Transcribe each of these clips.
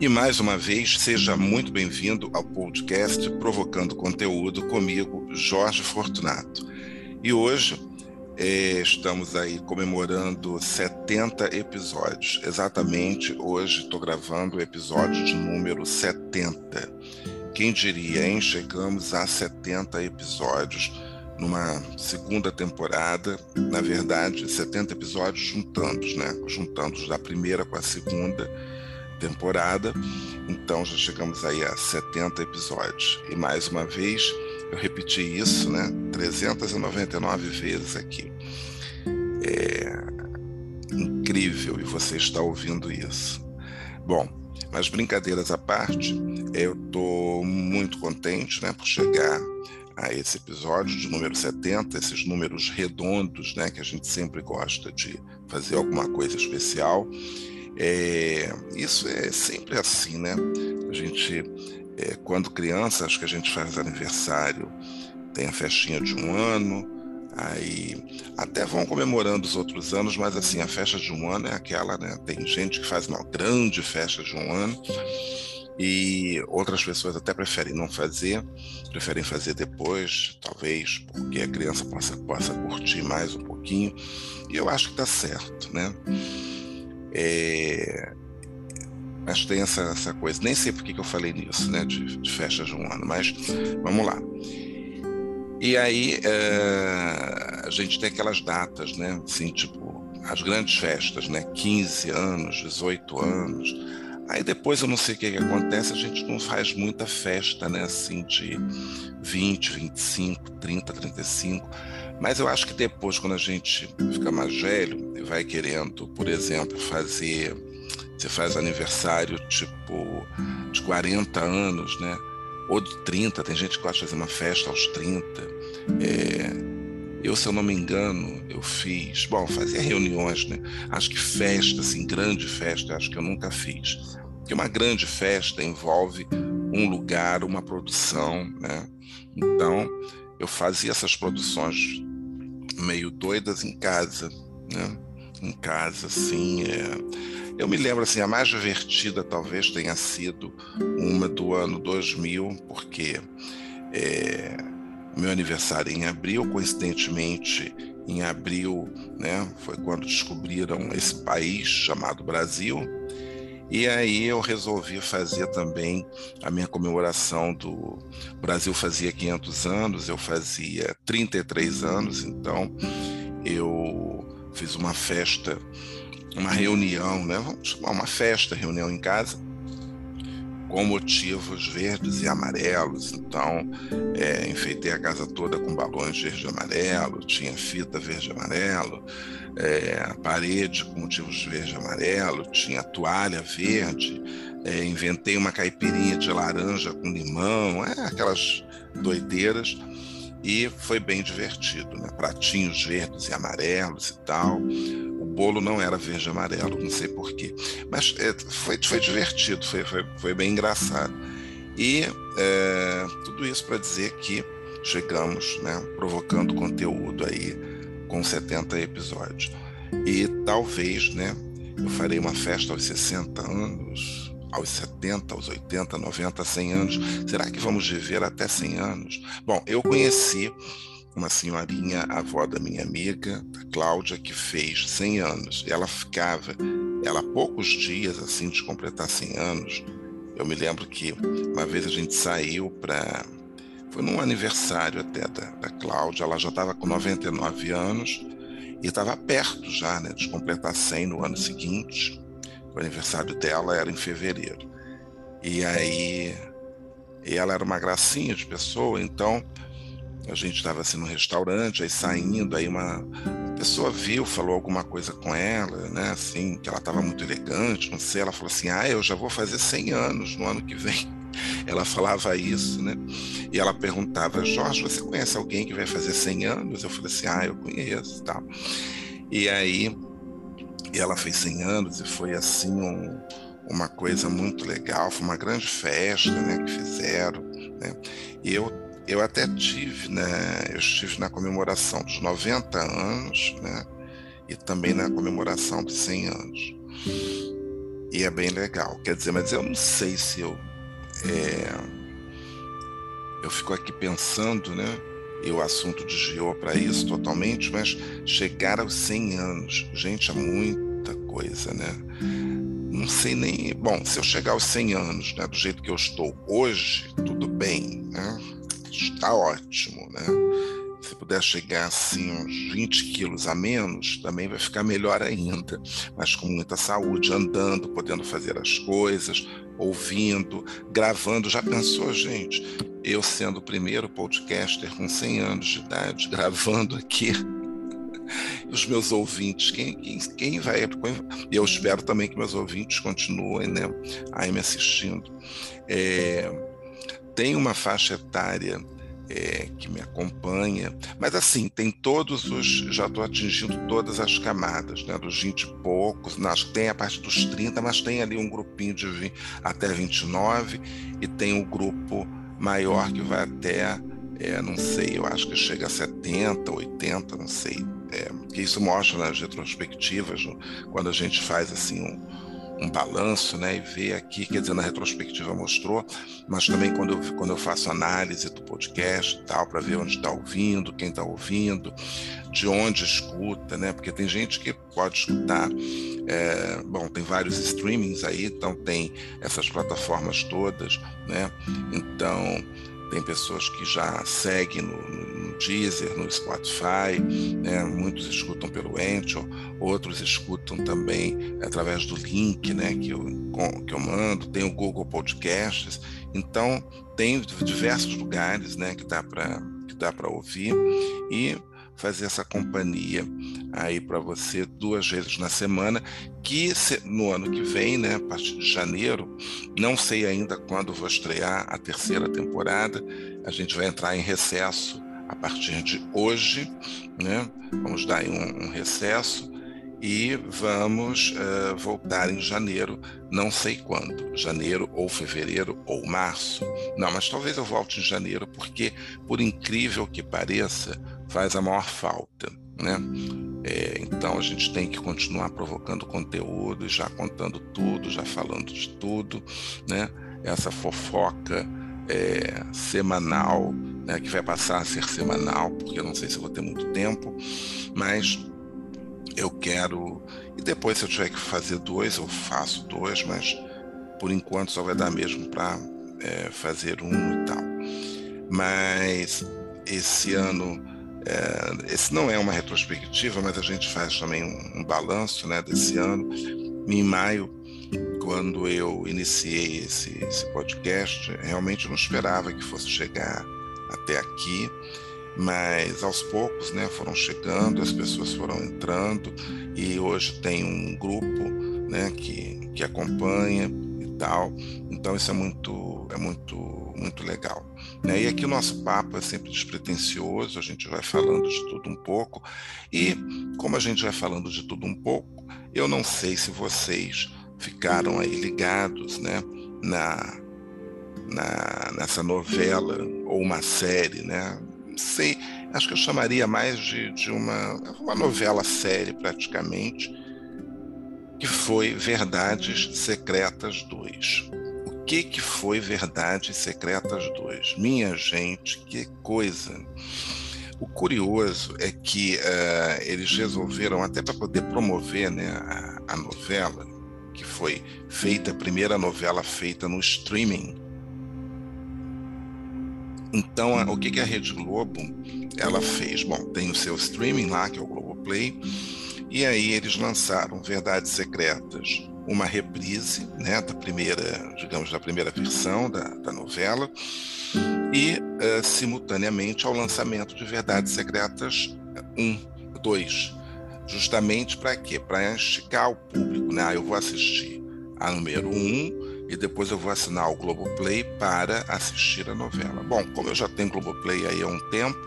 E mais uma vez, seja muito bem-vindo ao podcast Provocando Conteúdo comigo, Jorge Fortunato. E hoje é, estamos aí comemorando 70 episódios. Exatamente hoje estou gravando o episódio de número 70. Quem diria, hein? Chegamos a 70 episódios numa segunda temporada, na verdade, 70 episódios juntando, né? Juntando da primeira com a segunda temporada. Então já chegamos aí a 70 episódios. E mais uma vez, eu repeti isso, né? 399 vezes aqui. É incrível e você está ouvindo isso. Bom, mas brincadeiras à parte, eu estou muito contente, né, por chegar a esse episódio de número 70, esses números redondos, né, que a gente sempre gosta de fazer alguma coisa especial. É, isso é sempre assim, né? A gente, é, quando criança, acho que a gente faz aniversário, tem a festinha de um ano, aí até vão comemorando os outros anos, mas assim, a festa de um ano é aquela, né? Tem gente que faz uma grande festa de um ano e outras pessoas até preferem não fazer, preferem fazer depois, talvez porque a criança possa, possa curtir mais um pouquinho, e eu acho que está certo, né? É, mas tem essa, essa coisa. Nem sei por que eu falei nisso, né? De, de festa de um ano, mas vamos lá. E aí é, a gente tem aquelas datas, né? Assim, tipo, as grandes festas, né? 15 anos, 18 anos. Aí depois eu não sei o que, que acontece, a gente não faz muita festa, né? Assim, de 20, 25, 30, 35. Mas eu acho que depois, quando a gente fica mais velho vai querendo, por exemplo, fazer. Você faz aniversário tipo de 40 anos, né? Ou de 30, tem gente que gosta de fazer uma festa aos 30. É, eu, se eu não me engano, eu fiz. Bom, fazia reuniões, né? Acho que festa, assim, grande festa, acho que eu nunca fiz. Porque uma grande festa envolve um lugar, uma produção, né? Então, eu fazia essas produções meio doidas em casa, né? Em casa, assim. É... Eu me lembro, assim, a mais divertida talvez tenha sido uma do ano 2000, porque é... meu aniversário em abril, coincidentemente, em abril, né? Foi quando descobriram esse país chamado Brasil. E aí eu resolvi fazer também a minha comemoração do o Brasil fazia 500 anos, eu fazia 33 anos, então eu fiz uma festa, uma reunião, né? Vamos chamar uma festa, reunião em casa, com motivos verdes e amarelos. Então, é, enfeitei a casa toda com balões verde e amarelo, tinha fita verde e amarelo, é, a parede com motivos verde e amarelo, tinha toalha verde, é, inventei uma caipirinha de laranja com limão, é, aquelas doideiras. E foi bem divertido, né? Pratinhos verdes e amarelos e tal bolo não era verde e amarelo, não sei porquê. Mas é, foi, foi divertido, foi, foi, foi bem engraçado. E é, tudo isso para dizer que chegamos, né, provocando conteúdo aí com 70 episódios. E talvez, né, eu farei uma festa aos 60 anos, aos 70, aos 80, 90, 100 anos. Será que vamos viver até 100 anos? Bom, eu conheci uma senhorinha, avó da minha amiga, a Cláudia, que fez 100 anos. Ela ficava, ela há poucos dias assim de completar 100 anos. Eu me lembro que uma vez a gente saiu para foi num aniversário até da, da Cláudia, ela já estava com 99 anos e estava perto já, né, de completar 100 no ano seguinte. O aniversário dela era em fevereiro. E aí e ela era uma gracinha de pessoa, então a gente estava assim no restaurante, aí saindo, aí uma pessoa viu, falou alguma coisa com ela, né, assim, que ela estava muito elegante, não sei, ela falou assim, ah, eu já vou fazer 100 anos no ano que vem. Ela falava isso, né? E ela perguntava, Jorge, você conhece alguém que vai fazer 100 anos? Eu falei assim, ah, eu conheço, tal. E aí, e ela fez 100 anos e foi assim um, uma coisa muito legal, foi uma grande festa, né, que fizeram, né? E eu eu até tive, né, eu estive na comemoração dos 90 anos, né, e também na comemoração dos 100 anos. E é bem legal, quer dizer, mas eu não sei se eu é, eu fico aqui pensando, né, e o assunto desviou para isso totalmente, mas chegar aos 100 anos, gente, é muita coisa, né? Não sei nem. Bom, se eu chegar aos 100 anos, né, do jeito que eu estou hoje, tudo bem, né? Está ótimo, né? Se puder chegar assim uns 20 quilos a menos, também vai ficar melhor ainda. Mas com muita saúde, andando, podendo fazer as coisas, ouvindo, gravando. Já pensou, gente? Eu sendo o primeiro podcaster com 100 anos de idade, gravando aqui. Os meus ouvintes, quem, quem, quem vai. E eu espero também que meus ouvintes continuem né, aí me assistindo. É, tem uma faixa etária é, que me acompanha. Mas assim, tem todos os. Já estou atingindo todas as camadas, né? Dos 20 e poucos, que tem a parte dos 30, mas tem ali um grupinho de 20, até 29, e tem o um grupo maior que vai até, é, não sei, eu acho que chega a 70, 80, não sei. É, que isso mostra nas retrospectivas, quando a gente faz assim um um balanço, né, e ver aqui, quer dizer, na retrospectiva mostrou, mas também quando eu, quando eu faço análise do podcast tal, para ver onde está ouvindo, quem está ouvindo, de onde escuta, né, porque tem gente que pode escutar, é, bom, tem vários streamings aí, então tem essas plataformas todas, né, então tem pessoas que já seguem no, no Deezer, no Spotify, né? muitos escutam pelo Anchor, outros escutam também através do link né? que, eu, que eu mando, tem o Google Podcasts, então tem diversos lugares né? que dá para ouvir e fazer essa companhia aí para você duas vezes na semana, que no ano que vem, né, a partir de janeiro, não sei ainda quando vou estrear a terceira temporada, a gente vai entrar em recesso a partir de hoje, né? Vamos dar um, um recesso e vamos uh, voltar em janeiro, não sei quando, janeiro ou fevereiro ou março. Não, mas talvez eu volte em janeiro, porque, por incrível que pareça, faz a maior falta. Né? É, então a gente tem que continuar provocando conteúdo, já contando tudo, já falando de tudo, né? Essa fofoca é, semanal, né, que vai passar a ser semanal, porque eu não sei se vou ter muito tempo, mas eu quero. E depois, se eu tiver que fazer dois, eu faço dois, mas por enquanto só vai dar mesmo para é, fazer um e tal. Mas esse ano, é, esse não é uma retrospectiva, mas a gente faz também um, um balanço né, desse ano. Em maio, quando eu iniciei esse, esse podcast, realmente não esperava que fosse chegar até aqui mas aos poucos né, foram chegando, as pessoas foram entrando e hoje tem um grupo né, que, que acompanha tal. Então isso é muito, é muito, muito legal. Né? E aqui o nosso papo é sempre despretensioso, a gente vai falando de tudo um pouco. E como a gente vai falando de tudo um pouco, eu não sei se vocês ficaram aí ligados né, na, na, nessa novela ou uma série, né? sei, acho que eu chamaria mais de, de uma, uma novela série praticamente, que foi Verdades Secretas 2. O que, que foi Verdades Secretas 2? Minha gente, que coisa! O curioso é que uh, eles resolveram, até para poder promover né, a, a novela, que foi feita, a primeira novela feita no streaming então, o que, que a Rede Globo ela fez? Bom, tem o seu streaming lá, que é o Globoplay, e aí eles lançaram Verdades Secretas, uma reprise né, da primeira, digamos, da primeira versão da, da novela, e uh, simultaneamente ao lançamento de Verdades Secretas 1, 2. Justamente para quê? Para esticar o público, né? Ah, eu vou assistir a número 1 e depois eu vou assinar o Globoplay para assistir a novela. Bom, como eu já tenho Globoplay aí há um tempo,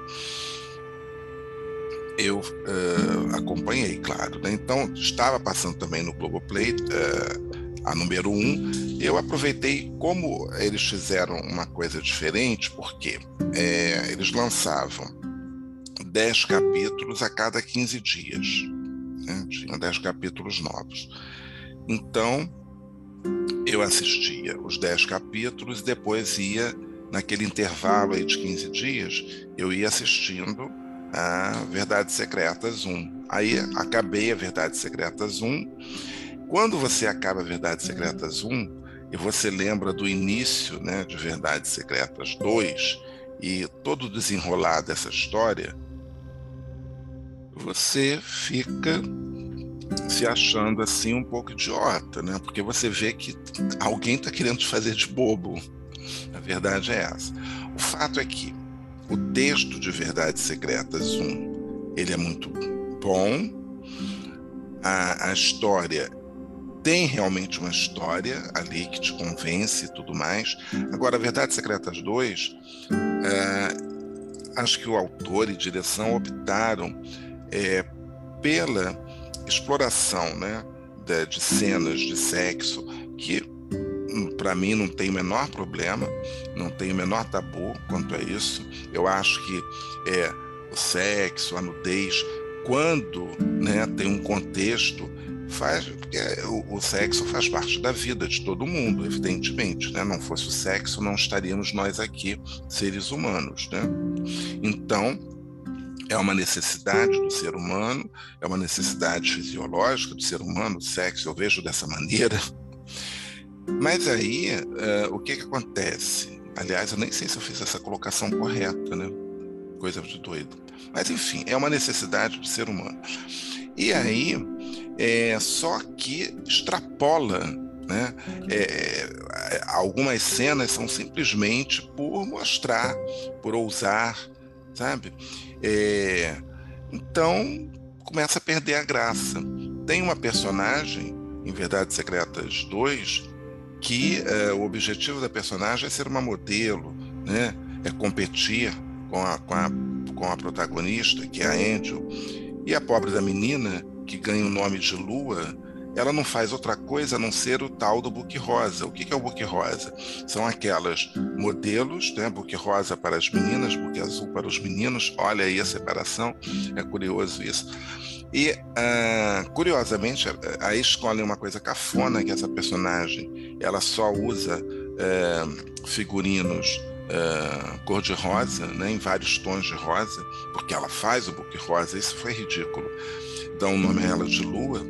eu uh, acompanhei, claro. Né? Então, estava passando também no Globoplay uh, a número 1. Um, eu aproveitei como eles fizeram uma coisa diferente, porque é, eles lançavam 10 capítulos a cada 15 dias. Né? Tinham 10 capítulos novos. Então, eu assistia os 10 capítulos e depois ia, naquele intervalo aí de 15 dias, eu ia assistindo a Verdades Secretas 1. Aí acabei a Verdades Secretas 1. Quando você acaba a Verdades Secretas 1 e você lembra do início né, de Verdades Secretas 2 e todo o desenrolar dessa história, você fica se achando assim um pouco idiota, né? Porque você vê que alguém está querendo te fazer de bobo. A verdade é essa. O fato é que o texto de Verdades Secretas 1, ele é muito bom. A, a história tem realmente uma história ali que te convence e tudo mais. Agora, Verdades Secretas 2, é, acho que o autor e direção optaram é, pela exploração né, de, de cenas de sexo que para mim não tem o menor problema, não tem o menor tabu quanto a isso. Eu acho que é o sexo, a nudez, quando né, tem um contexto, faz porque o, o, sexo faz parte da vida de todo mundo, evidentemente. Né? Não fosse o sexo, não estaríamos nós aqui, seres humanos. Né? Então, é uma necessidade do ser humano, é uma necessidade fisiológica do ser humano, o sexo, eu vejo dessa maneira. Mas aí, uh, o que, que acontece? Aliás, eu nem sei se eu fiz essa colocação correta, né? Coisa de doido. Mas, enfim, é uma necessidade do ser humano. E aí, é, só que extrapola, né? É, algumas cenas são simplesmente por mostrar, por ousar, sabe? É, então, começa a perder a graça. Tem uma personagem, em Verdades Secretas 2, que é, o objetivo da personagem é ser uma modelo, né? é competir com a, com, a, com a protagonista, que é a Angel. E a pobre da menina, que ganha o nome de Lua, ela não faz outra coisa a não ser o tal do book rosa. O que é o book rosa? São aquelas modelos, né? book rosa para as meninas, book azul para os meninos. Olha aí a separação, é curioso isso. E, uh, curiosamente, aí escolhem uma coisa cafona, que essa personagem ela só usa uh, figurinos uh, cor-de-rosa, né, em vários tons de rosa, porque ela faz o book rosa, isso foi ridículo. Dão o nome a ela de Lua,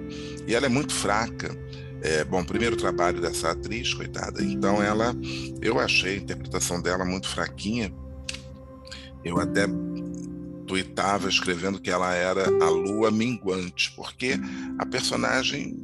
e ela é muito fraca. É, bom, primeiro trabalho dessa atriz, coitada. Então ela, eu achei a interpretação dela muito fraquinha. Eu até tuitava escrevendo que ela era a lua minguante, porque a personagem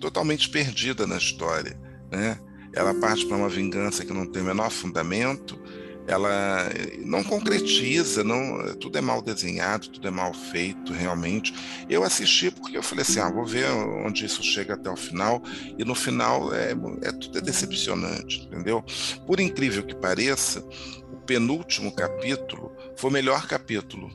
totalmente perdida na história, né? Ela parte para uma vingança que não tem o menor fundamento, ela não concretiza, não, tudo é mal desenhado, tudo é mal feito, realmente. Eu assisti porque eu falei assim, ah, vou ver onde isso chega até o final, e no final é, é tudo é decepcionante, entendeu? Por incrível que pareça, penúltimo capítulo foi o melhor capítulo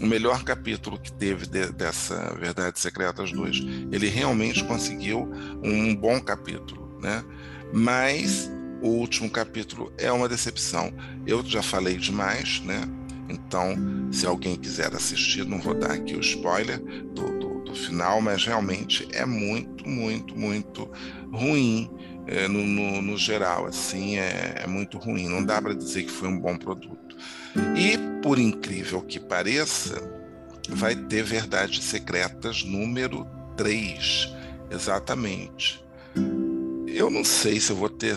o melhor capítulo que teve de, dessa Verdades Secretas 2. Ele realmente conseguiu um bom capítulo, né? Mas o último capítulo é uma decepção. Eu já falei demais, né? Então, se alguém quiser assistir, não vou dar aqui o spoiler do, do, do final, mas realmente é muito, muito, muito ruim é, no, no, no, geral. Assim, é, é muito ruim. Não dá para dizer que foi um bom produto. E, por incrível que pareça, vai ter Verdades Secretas número 3. Exatamente. Eu não sei se eu vou ter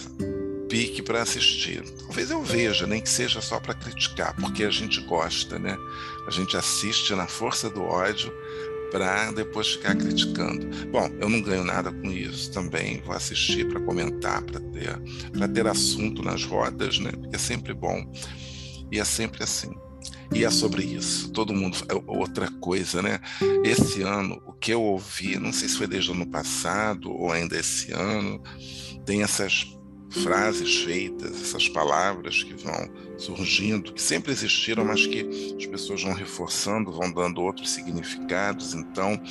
pique para assistir. Talvez eu veja, nem que seja só para criticar, porque a gente gosta, né? A gente assiste na força do ódio para depois ficar criticando. Bom, eu não ganho nada com isso também, vou assistir para comentar, para ter, ter assunto nas rodas, né? Porque é sempre bom. E é sempre assim. E é sobre isso. Todo mundo. É outra coisa, né? Esse ano, o que eu ouvi, não sei se foi desde o ano passado ou ainda esse ano, tem essas frases feitas, essas palavras que vão surgindo, que sempre existiram, mas que as pessoas vão reforçando, vão dando outros significados. Então,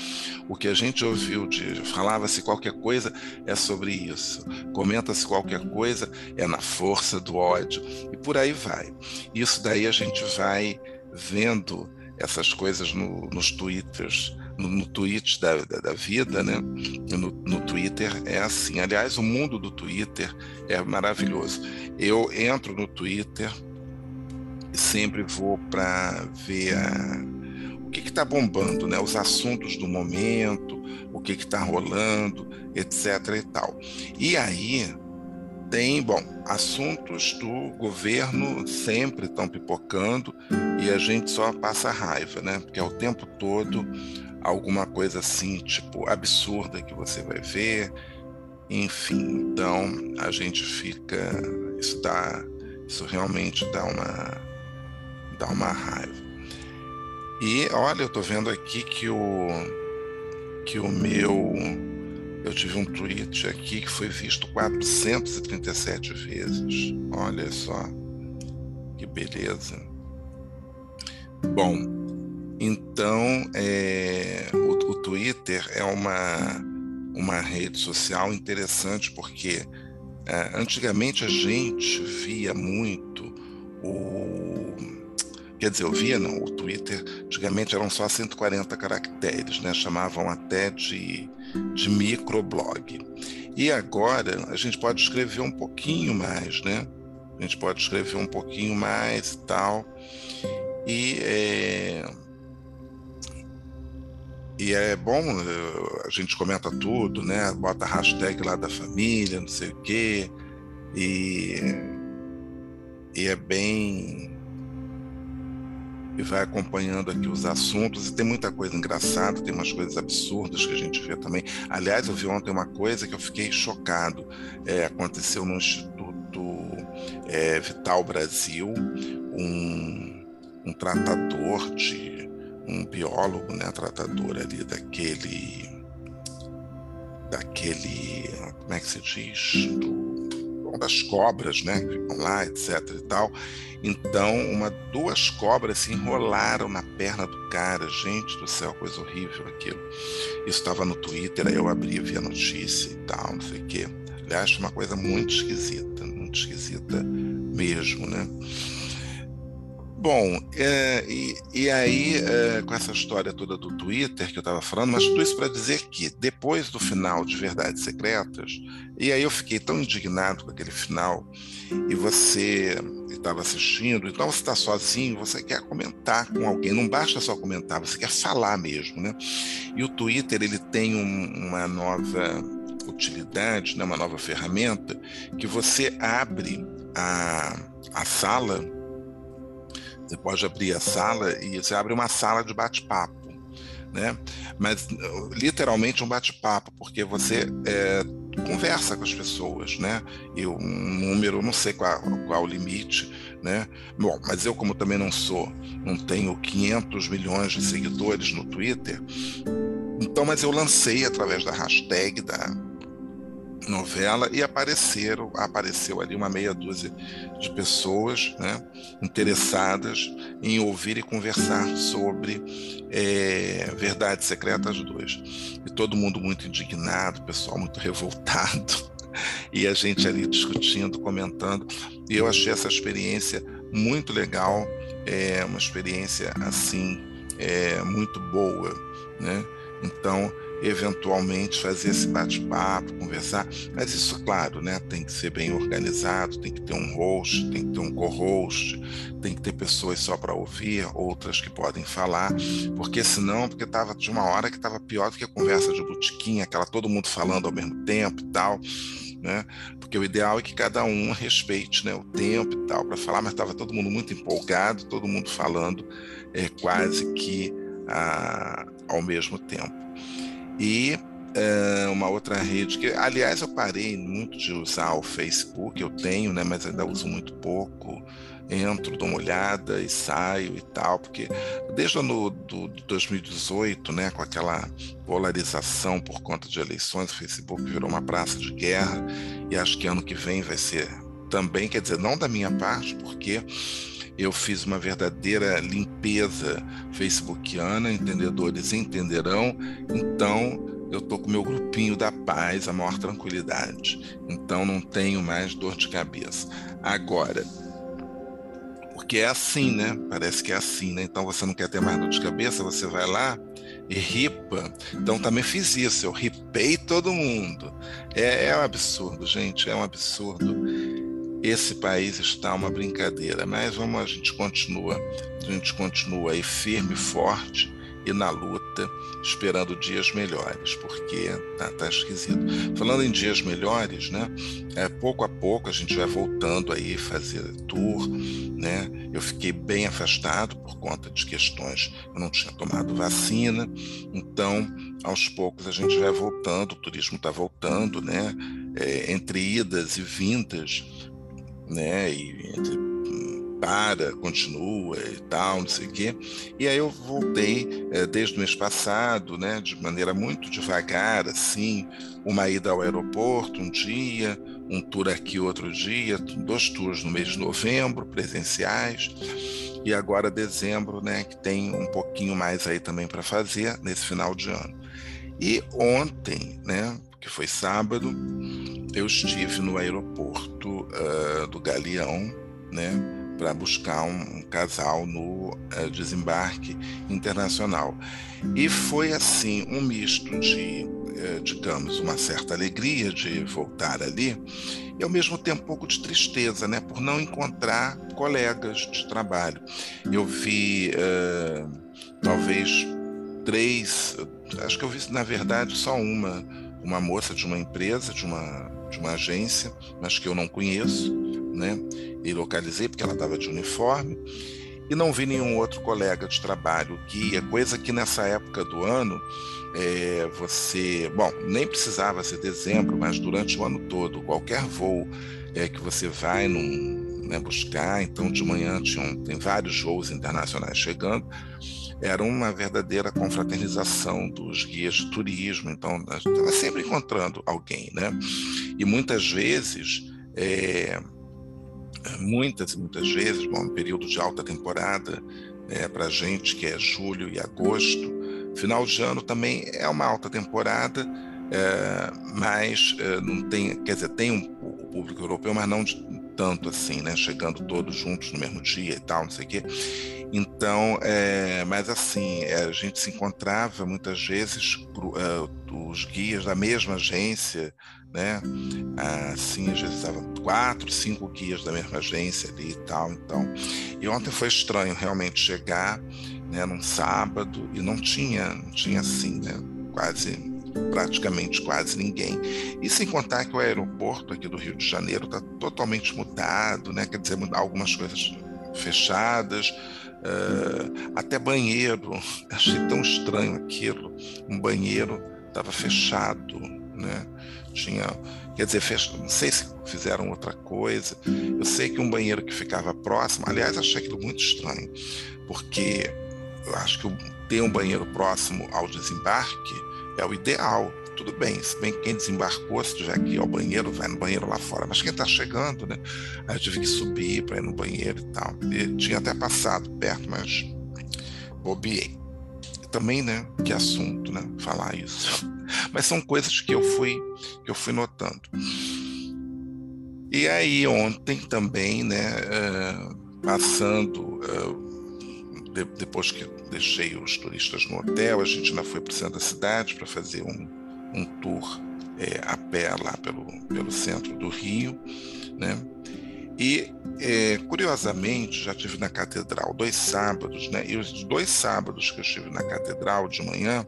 o que a gente ouviu de falava-se qualquer coisa é sobre isso, comenta-se qualquer coisa é na força do ódio e por aí vai. Isso daí a gente vai vendo essas coisas no, nos twitters no, no tweet da, da, da, vida, né? No, no Twitter é assim. Aliás, o mundo do Twitter é maravilhoso. Eu entro no Twitter e sempre vou para ver a, o que está bombando, né? Os assuntos do momento, o que está rolando, etc. e tal. E aí tem, bom, assuntos do governo sempre estão pipocando e a gente só passa raiva, né? Porque é o tempo todo alguma coisa assim, tipo, absurda que você vai ver. Enfim, então a gente fica. Isso dá. Isso realmente dá uma. dá uma raiva. E olha, eu tô vendo aqui que o. que o meu. Eu tive um tweet aqui que foi visto 437 vezes. Olha só. Que beleza. Bom, então, é, o, o, Twitter é uma, uma rede social interessante porque é, antigamente a gente via muito o. Quer dizer, eu via, não, o Twitter antigamente eram só 140 caracteres, né? chamavam até de, de microblog. E agora a gente pode escrever um pouquinho mais, né? A gente pode escrever um pouquinho mais e tal. E é, e é bom, a gente comenta tudo, né? Bota hashtag lá da família, não sei o quê. E, e é bem. E vai acompanhando aqui os assuntos, e tem muita coisa engraçada, tem umas coisas absurdas que a gente vê também. Aliás, eu vi ontem uma coisa que eu fiquei chocado. É, aconteceu no Instituto é, Vital Brasil, um, um tratador de um biólogo, né, tratador ali daquele, daquele, como é que se diz, Do, das cobras, né, que ficam lá, etc e tal. Então, uma, duas cobras se enrolaram na perna do cara, gente do céu, coisa horrível aquilo. Isso estava no Twitter, aí eu abri, vi a notícia e tal, não sei o quê. Aliás, uma coisa muito esquisita, muito esquisita mesmo, né? Bom, é, e, e, aí, é, com essa história toda do Twitter que eu estava falando, mas tudo isso para dizer que depois do final de Verdades Secretas, e aí eu fiquei tão indignado com aquele final, e você estava assistindo, então você está sozinho, você quer comentar com alguém, não basta só comentar, você quer falar mesmo, né? E o Twitter, ele tem um, uma nova utilidade, né, uma nova ferramenta, que você abre a, a sala você pode abrir a sala e você abre uma sala de bate-papo, né? Mas literalmente um bate-papo, porque você é, conversa com as pessoas, né? E um número, não sei qual, qual o limite, né? Bom, mas eu como também não sou, não tenho 500 milhões de seguidores no Twitter, então, mas eu lancei através da hashtag da novela e apareceram apareceu ali uma meia dúzia de pessoas né, interessadas em ouvir e conversar sobre é, Verdades Secretas 2. E todo mundo muito indignado, pessoal muito revoltado, e a gente ali discutindo, comentando. E eu achei essa experiência muito legal, é uma experiência assim é, muito boa, né? Então eventualmente fazer esse bate-papo, conversar, mas isso, claro, né, tem que ser bem organizado, tem que ter um host, tem que ter um co-host, tem que ter pessoas só para ouvir, outras que podem falar, porque senão, porque estava de uma hora que estava pior do que a conversa de botiquinha, aquela todo mundo falando ao mesmo tempo e tal, né? Porque o ideal é que cada um respeite, né, o tempo e tal para falar, mas estava todo mundo muito empolgado, todo mundo falando é, quase que a, ao mesmo tempo. E é, uma outra rede que, aliás, eu parei muito de usar o Facebook, eu tenho, né, mas ainda uso muito pouco. Entro, dou uma olhada e saio e tal, porque desde o ano do, do 2018, né, com aquela polarização por conta de eleições, o Facebook virou uma praça de guerra e acho que ano que vem vai ser também, quer dizer, não da minha parte, porque eu fiz uma verdadeira limpeza facebookiana, entendedores entenderão, então eu tô com meu grupinho da paz, a maior tranquilidade. Então não tenho mais dor de cabeça. Agora, porque é assim, né? Parece que é assim, né? Então você não quer ter mais dor de cabeça, você vai lá e ripa. Então também fiz isso, eu ripei todo mundo. É, é um absurdo, gente, é um absurdo. Esse país está uma brincadeira, mas vamos, a gente continua, a gente continua aí firme, forte e na luta, esperando dias melhores, porque tá, tá esquisito. Falando em dias melhores, né? É, pouco a pouco a gente vai voltando aí fazer tour, né? Eu fiquei bem afastado por conta de questões, eu não tinha tomado vacina, então aos poucos a gente vai voltando, o turismo está voltando, né? É, entre idas e vindas, né? E entre para, continua e tal, não sei o quê. E aí eu voltei é, desde o mês passado, né, de maneira muito devagar, assim, uma ida ao aeroporto um dia, um tour aqui outro dia, dois tours no mês de novembro, presenciais, e agora dezembro, né, que tem um pouquinho mais aí também para fazer nesse final de ano. E ontem, né, que foi sábado, eu estive no aeroporto uh, do Galeão, né, para buscar um, um, casal no uh, desembarque internacional. E foi assim um misto de, uh, digamos, uma certa alegria de voltar ali e ao mesmo tempo um pouco de tristeza, né, por não encontrar colegas de trabalho. Eu vi uh, talvez três, acho que eu vi na verdade só uma, uma moça de uma empresa, de uma de uma agência, mas que eu não conheço, né? E localizei porque ela estava de uniforme. E não vi nenhum outro colega de trabalho. Guia, coisa que nessa época do ano é, você, bom, nem precisava ser dezembro, mas durante o ano todo, qualquer voo é, que você vai num, né, buscar, então de manhã tem vários voos internacionais chegando, era uma verdadeira confraternização dos guias de turismo, então estava sempre encontrando alguém, né? E muitas vezes é, muitas e muitas vezes, bom, um período de alta temporada é, para gente que é julho e agosto, final de ano também é uma alta temporada, é, mas é, não tem, quer dizer, tem um, o público europeu, mas não de, tanto assim, né? Chegando todos juntos no mesmo dia e tal, não sei o quê. Então, é, mas assim, é, a gente se encontrava muitas vezes uh, os guias da mesma agência, né? Assim, às vezes estavam quatro, cinco guias da mesma agência ali e tal. Então, e ontem foi estranho realmente chegar, né, num sábado e não tinha, não tinha assim, né? Quase praticamente quase ninguém. E sem contar que o aeroporto aqui do Rio de Janeiro está totalmente mudado, né? Quer dizer, algumas coisas fechadas, uh, até banheiro. Achei tão estranho aquilo. Um banheiro estava fechado, né? Tinha, quer dizer, fech... não sei se fizeram outra coisa. Eu sei que um banheiro que ficava próximo, aliás, achei aquilo muito estranho, porque eu acho que ter um banheiro próximo ao desembarque é o ideal. Tudo bem, se bem que quem desembarcou, se tiver ir ao banheiro, vai no banheiro lá fora. Mas quem está chegando, né? Aí eu tive que subir para ir no banheiro e tal. E tinha até passado perto, mas bobiei. Também, né? Que assunto, né? Falar isso. Mas são coisas que eu fui, que eu fui notando. E aí ontem também, né? Uh, passando uh, de, depois que deixei os turistas no hotel, a gente ainda foi para o centro da cidade para fazer um, um tour é, a pé lá pelo, pelo centro do Rio, né? E, é, curiosamente, já tive na catedral dois sábados, né? E os dois sábados que eu estive na catedral de manhã,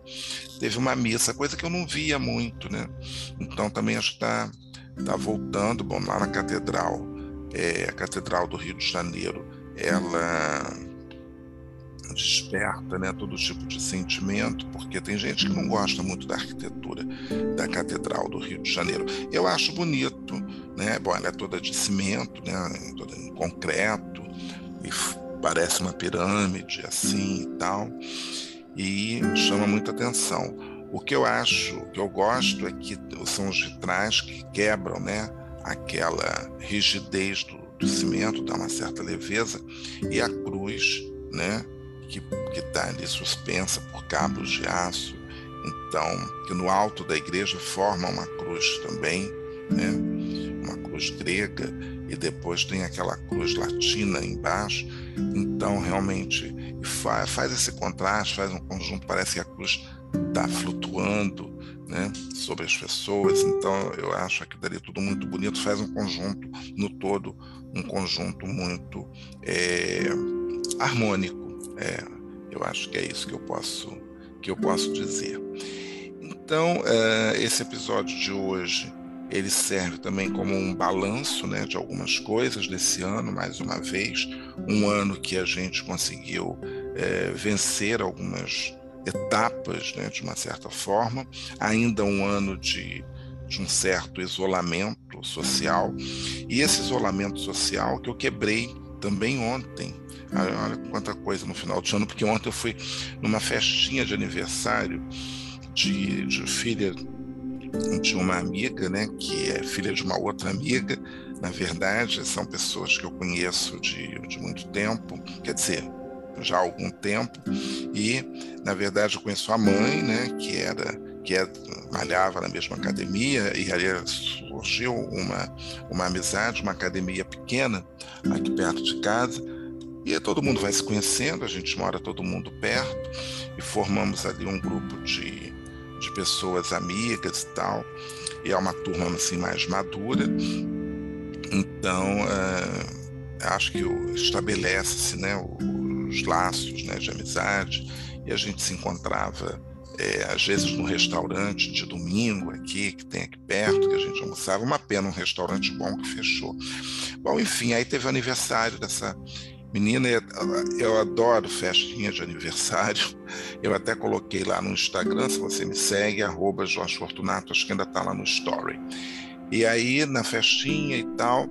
teve uma missa, coisa que eu não via muito, né? Então também acho que está tá voltando. Bom, lá na catedral, é, a catedral do Rio de Janeiro, ela desperta né, todo tipo de sentimento, porque tem gente que não gosta muito da arquitetura da Catedral do Rio de Janeiro. Eu acho bonito, né? Bom, ela é toda de cimento, né, toda em concreto, e parece uma pirâmide assim e tal, e chama muita atenção. O que eu acho, o que eu gosto é que são os vitrais que quebram, né, aquela rigidez do, do cimento, dá uma certa leveza, e a cruz, né, que está ali suspensa por cabos de aço, então, que no alto da igreja forma uma cruz também, né, uma cruz grega, e depois tem aquela cruz latina embaixo, então realmente faz, faz esse contraste, faz um conjunto, parece que a cruz está flutuando, né, sobre as pessoas. Então, eu acho que daria tudo muito bonito, faz um conjunto, no todo, um conjunto muito é, harmônico. É, eu acho que é isso que eu posso, que eu posso dizer. Então, é, esse episódio de hoje ele serve também como um balanço né, de algumas coisas desse ano, mais uma vez, um ano que a gente conseguiu é, vencer algumas etapas, né, de uma certa forma, ainda um ano de, de um certo isolamento social, e esse isolamento social que eu quebrei também ontem. Olha quanta coisa no final de ano, porque ontem eu fui numa festinha de aniversário de, de filha de uma amiga, né, que é filha de uma outra amiga. Na verdade, são pessoas que eu conheço de, de muito tempo, quer dizer, já há algum tempo e na verdade eu conheço a mãe, né, que era que é, malhava na mesma academia e ali surgiu uma uma amizade, uma academia pequena aqui perto de casa e todo mundo vai se conhecendo, a gente mora todo mundo perto e formamos ali um grupo de, de pessoas amigas e tal. E é uma turma assim mais madura. Então uh, acho que estabelece-se né os laços né, de amizade, e a gente se encontrava é, às vezes no restaurante de domingo aqui, que tem aqui perto, que a gente almoçava, uma pena um restaurante bom que fechou. Bom, enfim, aí teve o aniversário dessa menina, eu adoro festinha de aniversário, eu até coloquei lá no Instagram, se você me segue, arroba Jorge Fortunato, acho que ainda está lá no Story. E aí, na festinha e tal,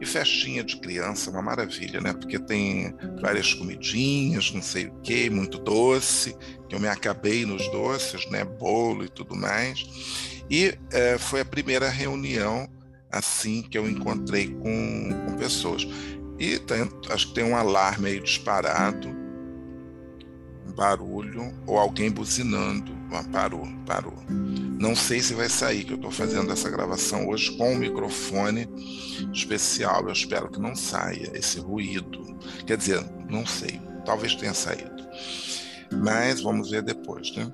e festinha de criança, uma maravilha, né? Porque tem várias comidinhas, não sei o quê, muito doce, que eu me acabei nos doces, né? Bolo e tudo mais. E é, foi a primeira reunião, assim, que eu encontrei com, com pessoas. E tem, acho que tem um alarme aí disparado, um barulho, ou alguém buzinando. Ah, parou, parou. Não sei se vai sair, que eu estou fazendo essa gravação hoje com um microfone especial. Eu espero que não saia esse ruído. Quer dizer, não sei, talvez tenha saído. Mas vamos ver depois, né?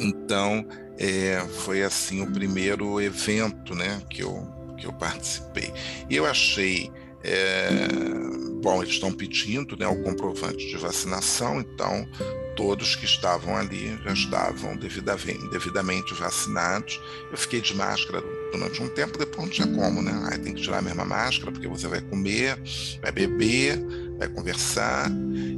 Então, é, foi assim o primeiro evento né, que, eu, que eu participei. E eu achei. É, bom, eles estão pedindo né, o comprovante de vacinação, então todos que estavam ali já estavam devidamente, vacinados. Eu fiquei de máscara durante um tempo, depois não tinha como, né? Aí tem que tirar a mesma máscara, porque você vai comer, vai beber, vai conversar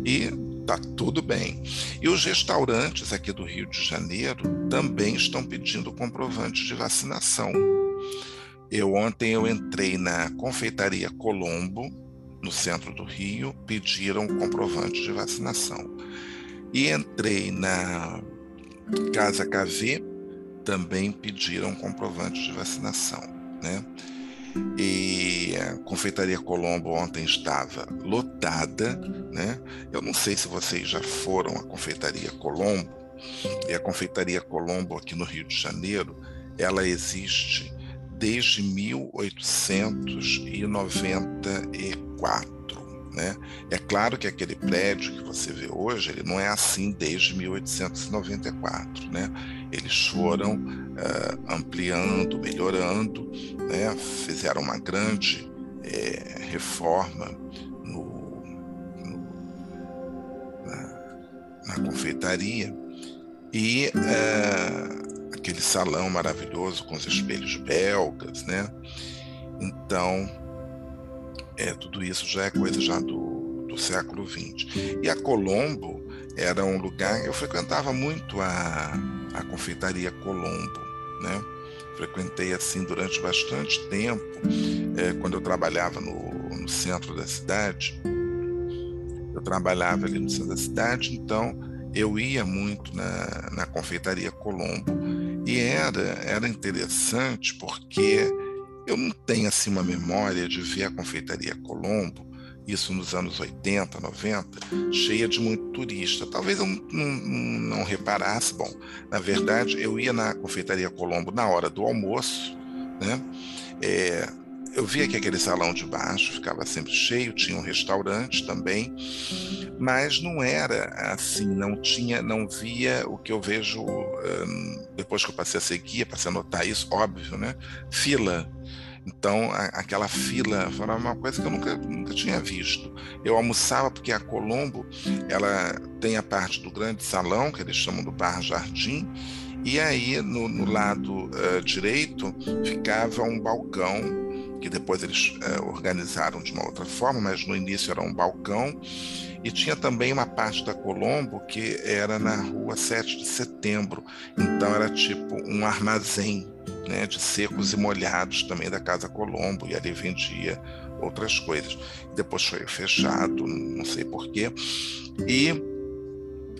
e tá tudo bem. E os restaurantes aqui do Rio de Janeiro também estão pedindo comprovantes de vacinação. Eu ontem eu entrei na confeitaria Colombo, no centro do Rio, pediram comprovante de vacinação. E entrei na Casa KV, também pediram comprovante de vacinação, né? E a Confeitaria Colombo ontem estava lotada, né? Eu não sei se vocês já foram à Confeitaria Colombo, e a Confeitaria Colombo aqui no Rio de Janeiro, ela existe desde 1894. Né? É claro que aquele prédio que você vê hoje, ele não é assim desde 1894. Né? Eles foram uh, ampliando, melhorando, né? fizeram uma grande é, reforma no, no, na, na, confeitaria e uh, aquele salão maravilhoso com os espelhos belgas. Né? Então, é, tudo isso já é coisa já do, do século XX. E a Colombo era um lugar, eu frequentava muito a, a confeitaria Colombo, né? Frequentei assim durante bastante tempo, é, quando eu trabalhava no, no centro da cidade. Eu trabalhava ali no centro da cidade, então eu ia muito na, na confeitaria Colombo e era, era interessante porque eu não tenho assim uma memória de ver a confeitaria Colombo, isso nos anos 80, 90, cheia de muito turista. Talvez eu não, não, não reparasse. Bom, na verdade, eu ia na confeitaria Colombo na hora do almoço, né? É, eu via que aquele salão de baixo ficava sempre cheio, tinha um restaurante também, mas não era assim, não tinha, não via o que eu vejo um, depois que eu passei a seguir, passei a notar isso, óbvio, né? Fila. Então, a, aquela fila foi uma coisa que eu nunca, nunca tinha visto. Eu almoçava porque a Colombo, ela tem a parte do grande salão, que eles chamam do Bar Jardim, e aí no, no lado uh, direito ficava um balcão que depois eles é, organizaram de uma outra forma, mas no início era um balcão. E tinha também uma parte da Colombo que era na rua 7 de setembro. Então era tipo um armazém né, de secos e molhados também da Casa Colombo. E ali vendia outras coisas. Depois foi fechado, não sei porquê. E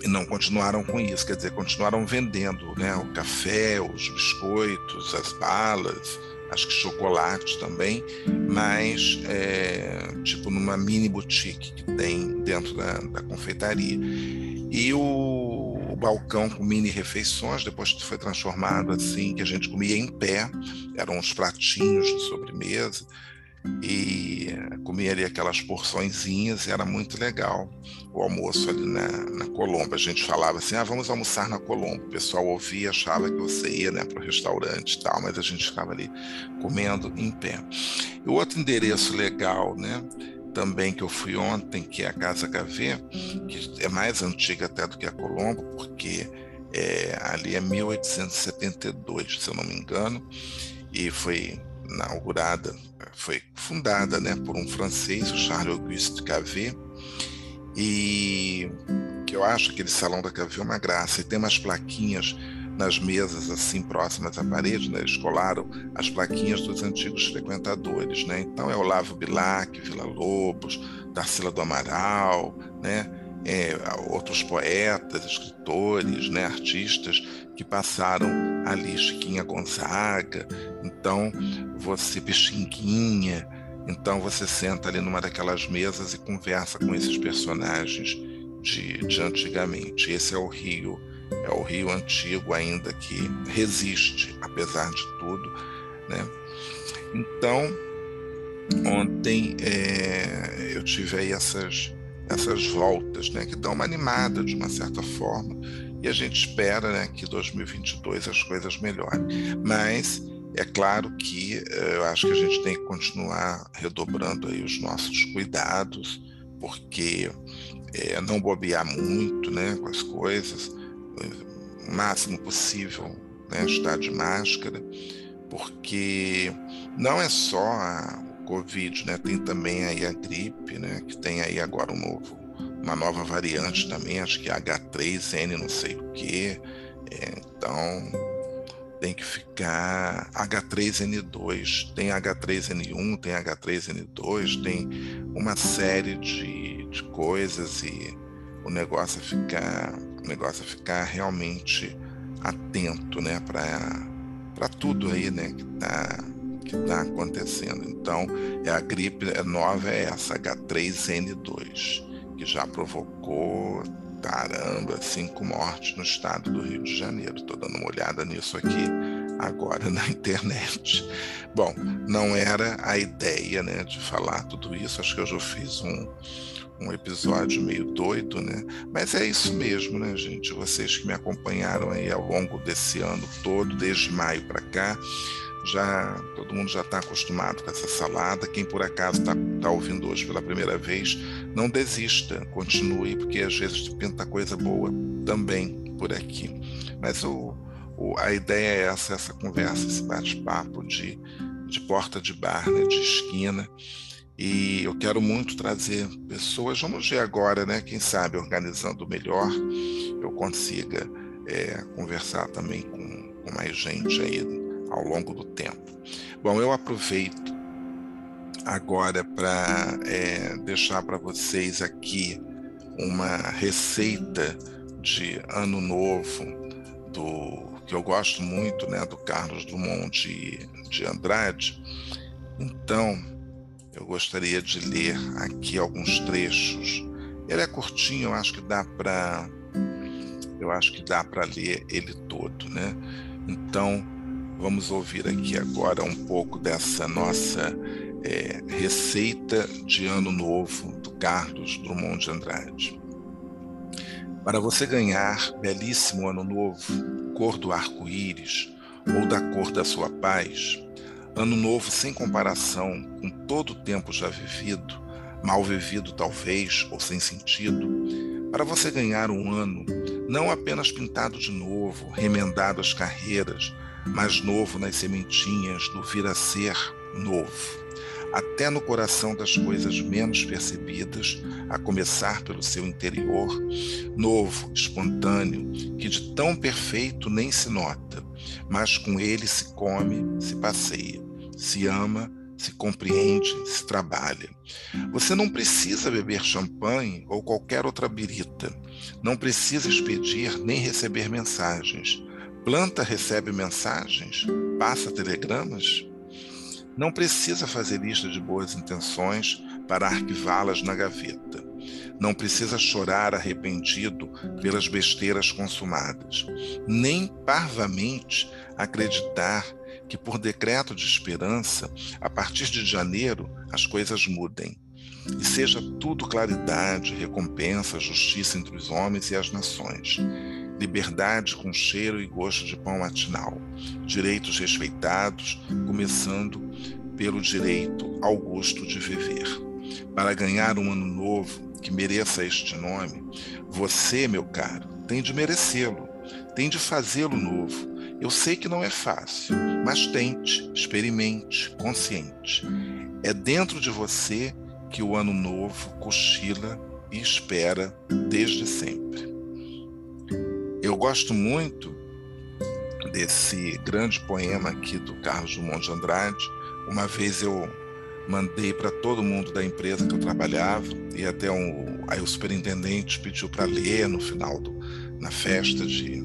e não continuaram com isso, quer dizer, continuaram vendendo né, o café, os biscoitos, as balas, acho que chocolate também, mas é, tipo numa mini boutique que tem dentro da, da confeitaria. E o, o, balcão com mini refeições, depois foi transformado assim, que a gente comia em pé, eram uns pratinhos de sobremesa, e comia ali aquelas porçõezinhas e era muito legal o almoço ali na, na Colombo. A gente falava assim, ah, vamos almoçar na Colombo. O pessoal ouvia, achava que você ia né, para o restaurante e tal, mas a gente ficava ali comendo em pé. E outro endereço legal, né? Também que eu fui ontem, que é a Casa Gavê, que é mais antiga até do que a Colombo, porque é, ali é 1872, se eu não me engano, e foi inaugurada, foi fundada né, por um francês, o Charles Auguste Cavé, e que eu acho aquele salão da Cavé uma graça, e tem umas plaquinhas nas mesas assim próximas à parede, né, eles colaram as plaquinhas dos antigos frequentadores, né? Então é Olavo Bilac, Vila Lobos, Tarsila do Amaral, né? É, outros poetas, escritores, né, artistas que passaram ali, Chiquinha Gonzaga, então você Pixinguinha, então você senta ali numa daquelas mesas e conversa com esses personagens de, de antigamente. Esse é o Rio, é o Rio antigo ainda que resiste, apesar de tudo, né? Então ontem é, eu tive aí essas essas voltas, né, que dão uma animada de uma certa forma, e a gente espera, né, que 2022 as coisas melhorem. Mas é claro que eh, eu acho que a gente tem que continuar redobrando aí os nossos cuidados, porque é, não bobear muito, né, com as coisas, o máximo possível, né, estar de máscara, porque não é só a Covid, né? Tem também aí a gripe, né? Que tem aí agora um novo, uma nova variante também, acho que é H3N, não sei o que. É, então tem que ficar H3N2, tem H3N1, tem H3N2, tem uma série de, de coisas e o negócio é ficar, o negócio é ficar realmente atento, né, para tudo aí, né, que tá que está acontecendo. Então, é a gripe nova é essa, H3N2, que já provocou, caramba, cinco mortes no estado do Rio de Janeiro. Estou dando uma olhada nisso aqui agora na internet. Bom, não era a ideia né, de falar tudo isso, acho que eu já fiz um, um episódio meio doido, né? Mas é isso mesmo, né, gente? Vocês que me acompanharam aí ao longo desse ano todo, desde maio para cá, já todo mundo já está acostumado com essa salada. Quem por acaso está tá ouvindo hoje pela primeira vez, não desista, continue, porque às vezes pinta coisa boa também por aqui. Mas o, o, a ideia é essa, essa conversa, esse bate-papo de, de porta de bar, né, de esquina. E eu quero muito trazer pessoas. Vamos ver agora, né? Quem sabe organizando melhor, eu consiga é, conversar também com, com mais gente aí ao longo do tempo. Bom, eu aproveito agora para é, deixar para vocês aqui uma receita de ano novo do que eu gosto muito, né, do Carlos Drummond de, de Andrade. Então, eu gostaria de ler aqui alguns trechos. Ele é curtinho, eu acho que dá para eu acho que dá para ler ele todo, né? Então, vamos ouvir aqui agora um pouco dessa nossa é, receita de ano novo do Carlos Drummond de Andrade. Para você ganhar belíssimo ano novo, cor do arco-íris ou da cor da sua paz, ano novo sem comparação com todo o tempo já vivido, mal vivido talvez ou sem sentido, para você ganhar um ano não apenas pintado de novo, remendado as carreiras, mas novo nas sementinhas do vir a ser novo até no coração das coisas menos percebidas, a começar pelo seu interior, novo, espontâneo, que de tão perfeito nem se nota, mas com ele se come, se passeia, se ama, se compreende, se trabalha. Você não precisa beber champanhe ou qualquer outra birita, não precisa expedir nem receber mensagens. Planta recebe mensagens? Passa telegramas? Não precisa fazer lista de boas intenções para arquivá-las na gaveta. Não precisa chorar arrependido pelas besteiras consumadas, nem parvamente acreditar que, por decreto de esperança, a partir de janeiro as coisas mudem e seja tudo claridade, recompensa, justiça entre os homens e as nações, liberdade com cheiro e gosto de pão matinal, direitos respeitados, começando pelo direito ao gosto de viver. Para ganhar um ano novo que mereça este nome, você, meu caro, tem de merecê-lo, tem de fazê-lo novo. Eu sei que não é fácil, mas tente, experimente, consciente. É dentro de você que o ano novo cochila e espera desde sempre. Eu gosto muito desse grande poema aqui do Carlos Drummond de Andrade. Uma vez eu mandei para todo mundo da empresa que eu trabalhava e até um, aí o superintendente pediu para ler no final do, na festa de,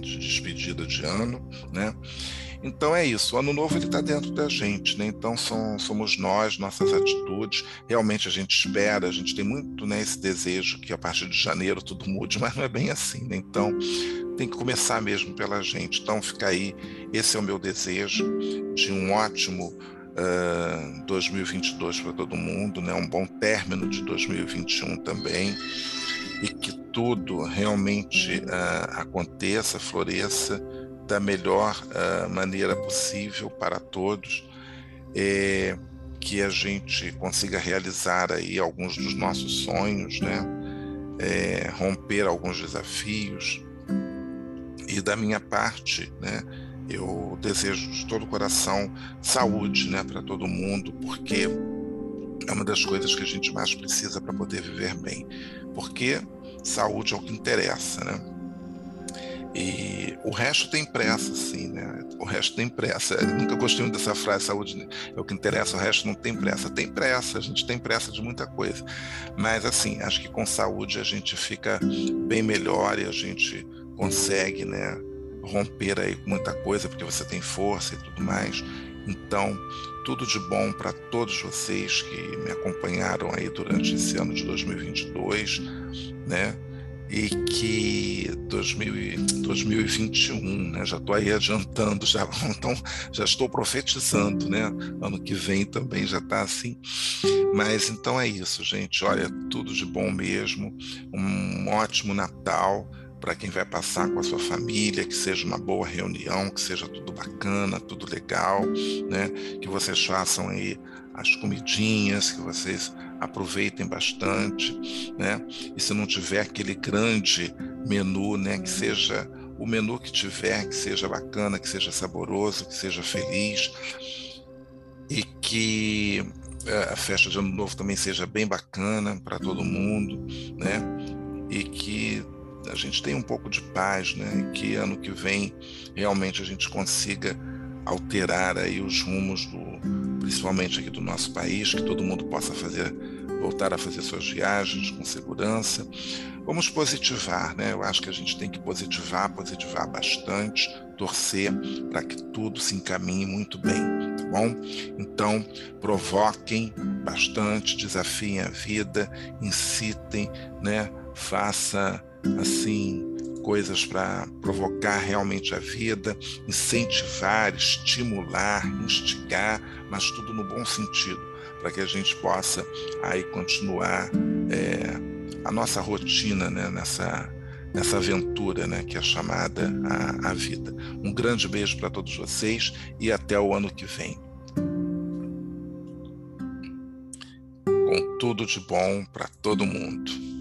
de despedida de ano, né? Então é isso, o ano novo ele está dentro da gente, né? Então são, somos nós, nossas atitudes. Realmente a gente espera, a gente tem muito né, esse desejo que a partir de janeiro tudo mude, mas não é bem assim, né? Então tem que começar mesmo pela gente. Então fica aí, esse é o meu desejo de um ótimo uh, 2022 para todo mundo, né? Um bom término de 2021 também e que tudo realmente uh, aconteça, floresça da melhor uh, maneira possível para todos, é, que a gente consiga realizar aí alguns dos nossos sonhos, né? É, romper alguns desafios. E da minha parte, né? Eu desejo de todo o coração saúde, né, para todo mundo, porque é uma das coisas que a gente mais precisa para poder viver bem. Porque saúde é o que interessa, né? E o resto tem pressa, sim, né? O resto tem pressa. Eu nunca gostei muito dessa frase, saúde é o que interessa, o resto não tem pressa. Tem pressa, a gente tem pressa de muita coisa. Mas, assim, acho que com saúde a gente fica bem melhor e a gente consegue, né? Romper aí com muita coisa, porque você tem força e tudo mais. Então, tudo de bom para todos vocês que me acompanharam aí durante esse ano de 2022, né? E que 2000, 2021, né? Já estou aí adiantando, já então já estou profetizando, né? Ano que vem também já está assim. Mas então é isso, gente. Olha, tudo de bom mesmo. Um ótimo Natal para quem vai passar com a sua família, que seja uma boa reunião, que seja tudo bacana, tudo legal, né? Que vocês façam aí as comidinhas, que vocês aproveitem bastante, né? E se não tiver aquele grande menu, né, que seja o menu que tiver, que seja bacana, que seja saboroso, que seja feliz e que a festa de Ano Novo também seja bem bacana para todo mundo, né? E que a gente tenha um pouco de paz, né? E que ano que vem realmente a gente consiga alterar aí os rumos do, principalmente aqui do nosso país, que todo mundo possa fazer voltar a fazer suas viagens com segurança. Vamos positivar, né? Eu acho que a gente tem que positivar, positivar bastante, torcer para que tudo se encaminhe muito bem, tá bom? Então, provoquem bastante, desafiem a vida, incitem, né? Faça assim coisas para provocar realmente a vida, incentivar, estimular, instigar, mas tudo no bom sentido para que a gente possa aí continuar é, a nossa rotina né, nessa, nessa aventura né, que é chamada a, a vida. Um grande beijo para todos vocês e até o ano que vem. Com tudo de bom para todo mundo.